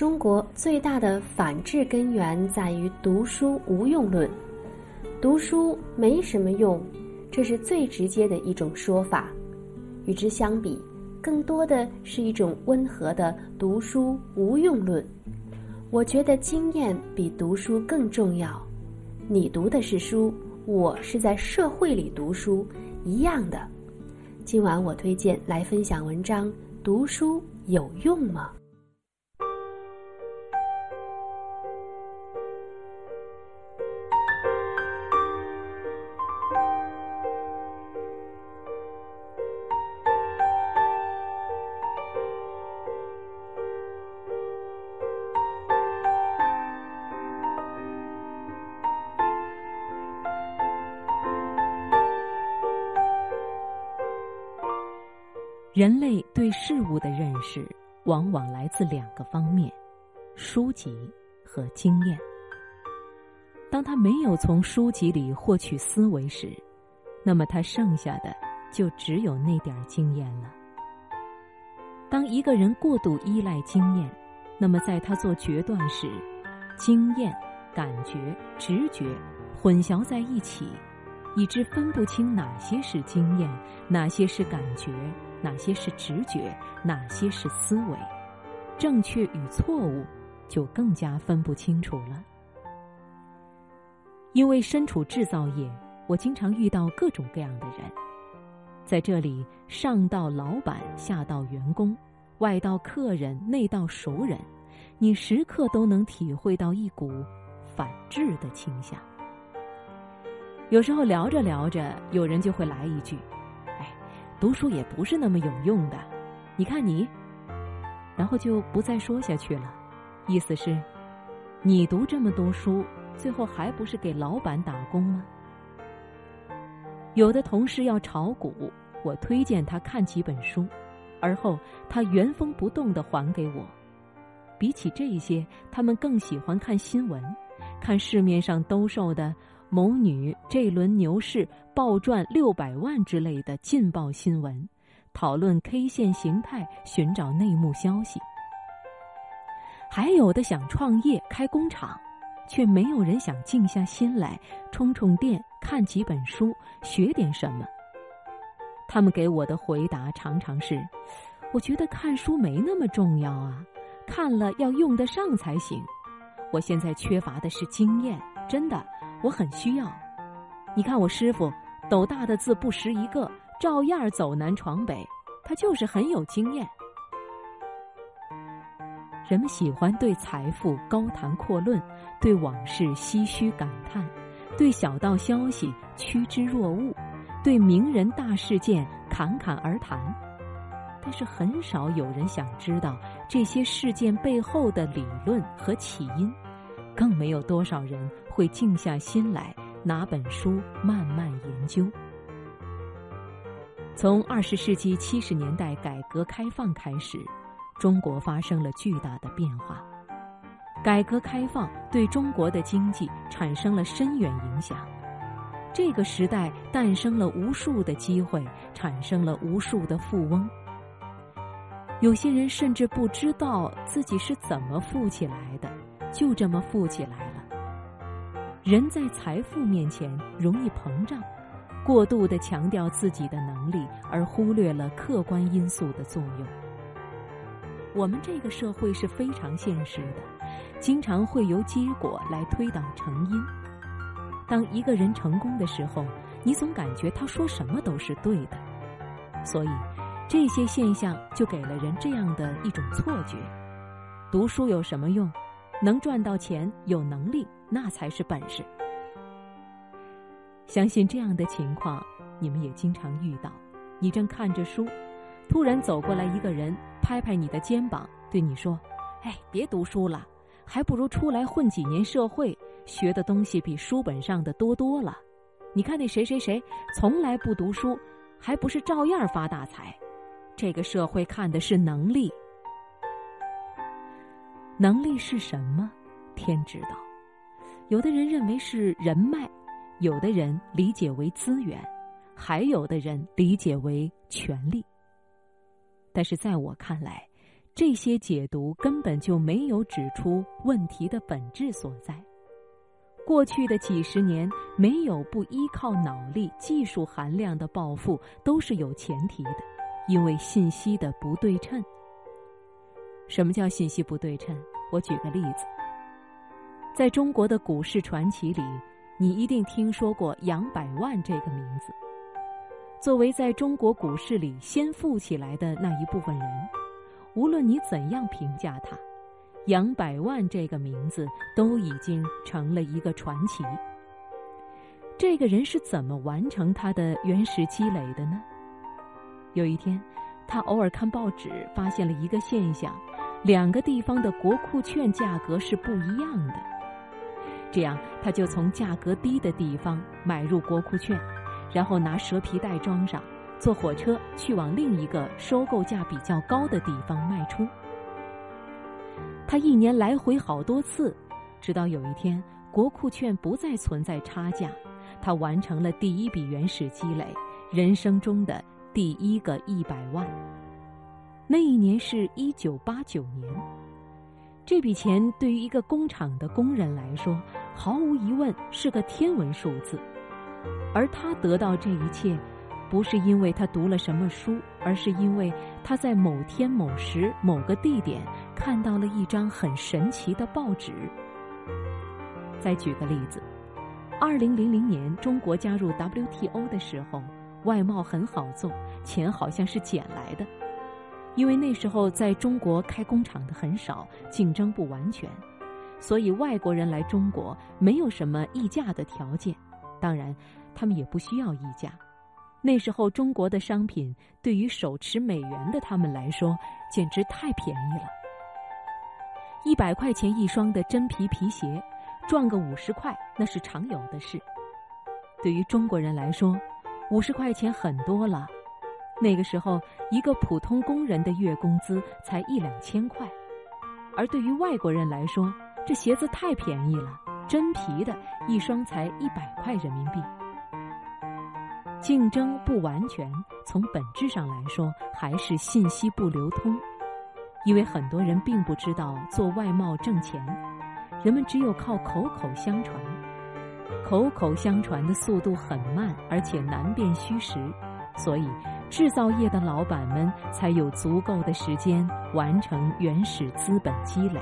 中国最大的反制根源在于读书无用论，读书没什么用，这是最直接的一种说法。与之相比，更多的是一种温和的读书无用论。我觉得经验比读书更重要。你读的是书，我是在社会里读书，一样的。今晚我推荐来分享文章：读书有用吗？人类对事物的认识，往往来自两个方面：书籍和经验。当他没有从书籍里获取思维时，那么他剩下的就只有那点经验了。当一个人过度依赖经验，那么在他做决断时，经验、感觉、直觉混淆在一起，以致分不清哪些是经验，哪些是感觉。哪些是直觉，哪些是思维，正确与错误就更加分不清楚了。因为身处制造业，我经常遇到各种各样的人，在这里，上到老板，下到员工，外到客人，内到熟人，你时刻都能体会到一股反制的倾向。有时候聊着聊着，有人就会来一句。哎读书也不是那么有用的，你看你，然后就不再说下去了。意思是，你读这么多书，最后还不是给老板打工吗？有的同事要炒股，我推荐他看几本书，而后他原封不动的还给我。比起这些，他们更喜欢看新闻，看市面上兜售的。某女这轮牛市暴赚六百万之类的劲爆新闻，讨论 K 线形态，寻找内幕消息。还有的想创业开工厂，却没有人想静下心来充充电，看几本书，学点什么。他们给我的回答常常是：“我觉得看书没那么重要啊，看了要用得上才行。我现在缺乏的是经验，真的。”我很需要，你看我师傅，斗大的字不识一个，照样走南闯北，他就是很有经验。人们喜欢对财富高谈阔论，对往事唏嘘感叹，对小道消息趋之若鹜，对名人大事件侃侃而谈，但是很少有人想知道这些事件背后的理论和起因。更没有多少人会静下心来拿本书慢慢研究。从二十世纪七十年代改革开放开始，中国发生了巨大的变化。改革开放对中国的经济产生了深远影响。这个时代诞生了无数的机会，产生了无数的富翁。有些人甚至不知道自己是怎么富起来的。就这么富起来。人在财富面前容易膨胀，过度的强调自己的能力，而忽略了客观因素的作用。我们这个社会是非常现实的，经常会由结果来推导成因。当一个人成功的时候，你总感觉他说什么都是对的，所以这些现象就给了人这样的一种错觉：读书有什么用？能赚到钱，有能力，那才是本事。相信这样的情况，你们也经常遇到。你正看着书，突然走过来一个人，拍拍你的肩膀，对你说：“哎，别读书了，还不如出来混几年社会，学的东西比书本上的多多了。你看那谁谁谁，从来不读书，还不是照样发大财？这个社会看的是能力。”能力是什么？天知道。有的人认为是人脉，有的人理解为资源，还有的人理解为权力。但是在我看来，这些解读根本就没有指出问题的本质所在。过去的几十年，没有不依靠脑力、技术含量的暴富，都是有前提的，因为信息的不对称。什么叫信息不对称？我举个例子，在中国的股市传奇里，你一定听说过杨百万这个名字。作为在中国股市里先富起来的那一部分人，无论你怎样评价他。杨百万这个名字都已经成了一个传奇。这个人是怎么完成他的原始积累的呢？有一天，他偶尔看报纸，发现了一个现象：两个地方的国库券价格是不一样的。这样，他就从价格低的地方买入国库券，然后拿蛇皮袋装上，坐火车去往另一个收购价比较高的地方卖出。他一年来回好多次，直到有一天国库券不再存在差价，他完成了第一笔原始积累，人生中的第一个一百万。那一年是一九八九年，这笔钱对于一个工厂的工人来说，毫无疑问是个天文数字，而他得到这一切。不是因为他读了什么书，而是因为他在某天某时某个地点看到了一张很神奇的报纸。再举个例子，二零零零年中国加入 WTO 的时候，外贸很好做，钱好像是捡来的，因为那时候在中国开工厂的很少，竞争不完全，所以外国人来中国没有什么议价的条件，当然他们也不需要议价。那时候，中国的商品对于手持美元的他们来说，简直太便宜了。一百块钱一双的真皮皮鞋，赚个五十块那是常有的事。对于中国人来说，五十块钱很多了。那个时候，一个普通工人的月工资才一两千块，而对于外国人来说，这鞋子太便宜了，真皮的一双才一百块人民币。竞争不完全，从本质上来说还是信息不流通，因为很多人并不知道做外贸挣钱，人们只有靠口口相传，口口相传的速度很慢，而且难辨虚实，所以制造业的老板们才有足够的时间完成原始资本积累。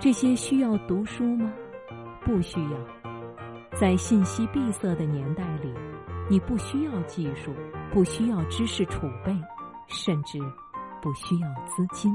这些需要读书吗？不需要，在信息闭塞的年代里。你不需要技术，不需要知识储备，甚至不需要资金。